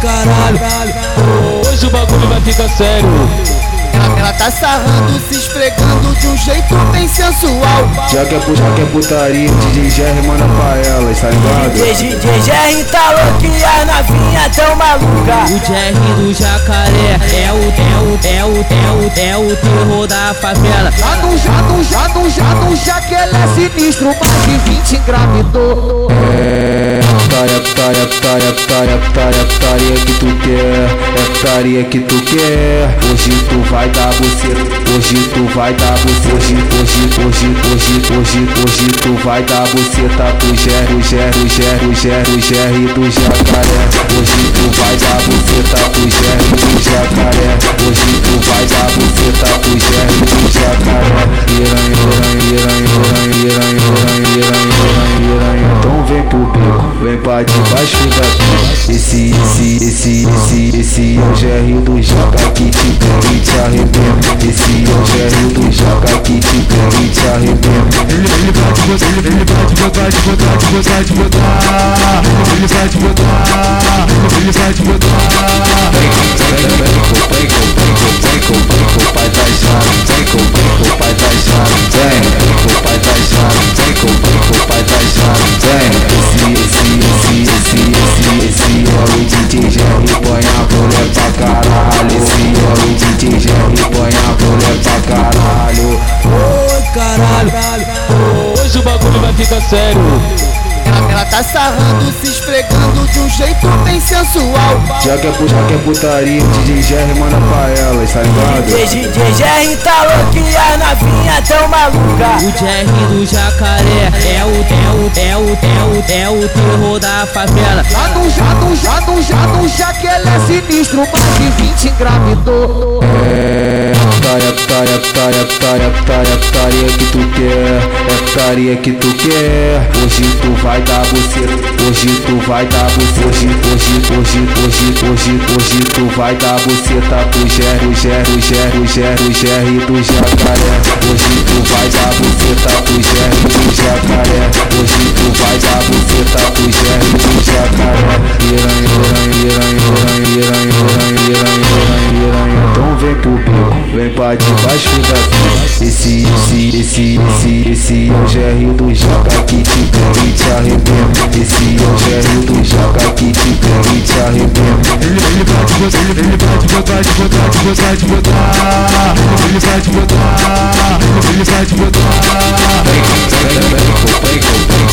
caralho. Hoje o bagulho vai ficar sério. Ela, ela tá sarrando, se esfregando de um jeito bem sensual. Já que é, pu- já que é putaria, DJ Jerry manda pra elas, tá ligado? DJ Jerry tá louco e as novinhas tão maluca. O Jerry do jacaré é o, é o, é o, é o, é o terror da favela. Já no, já no, já no, já no, já que ele é sinistro, mais de 20 engravidou. É putaria, putaria, putaria, putaria, putaria que tu quer. Putaria que tu quer. Hoje tu vai dar buceta. Hoje tu vai dar buceta. Hoje, hoje, hoje, hoje, hoje, hoje tu vai dar buceta. Pro Gero, Gero, Gero, Gero, Gero do jacaré Hoje tu vai dar buceta. Pro Gero do jacaré Hoje tu vai dar debaixo da pica Esse, esse, esse, esse, esse é o GR do Jaca que te pega e te arrebenta. Esse é o GR do Jaca que te pega e te arrebenta. Ele, ele vai te botar, ele, ele vai te botar, te botar, te botar, te botar. Ele vai te botar, ele vai te ficar sério. Ela, ela tá sarrando, se esfregando de um jeito bem sensual. Já que é, já que é putaria, DJ Jerry manda pra elas, tá ligado? DJ Jerry tá louco e as novinhas tão maluca. O Jerry do jacaré é o, é o, é o, é o, é o terror da favela. Já no, já no, já no, já no, já que ele é sinistro, mais de 20 engravidou. É putaria, putaria, putaria, putaria que tu quer. É que tu quer. Hoje tu vai dar buceta. Hoje tu vai dar buceta. Hoje, hoje, hoje, hoje, hoje, hoje tu vai dar buceta. Pro Gero, Gero, Gero, Gero, Gero do jacaré Hoje tu vai dar buceta. Pro Gero Esse, esse, esse é o GR do Joga que te ganha e te arrebenta. Esse é o GR do Joga que te ganha e te arrebenta. Ele, ele vai te botar, ele, ele vai te botar, te botar, te botar, te botar. Ele vai te botar, ele vai te botar. Vem, vem, vem, vem, vem, vem, vem.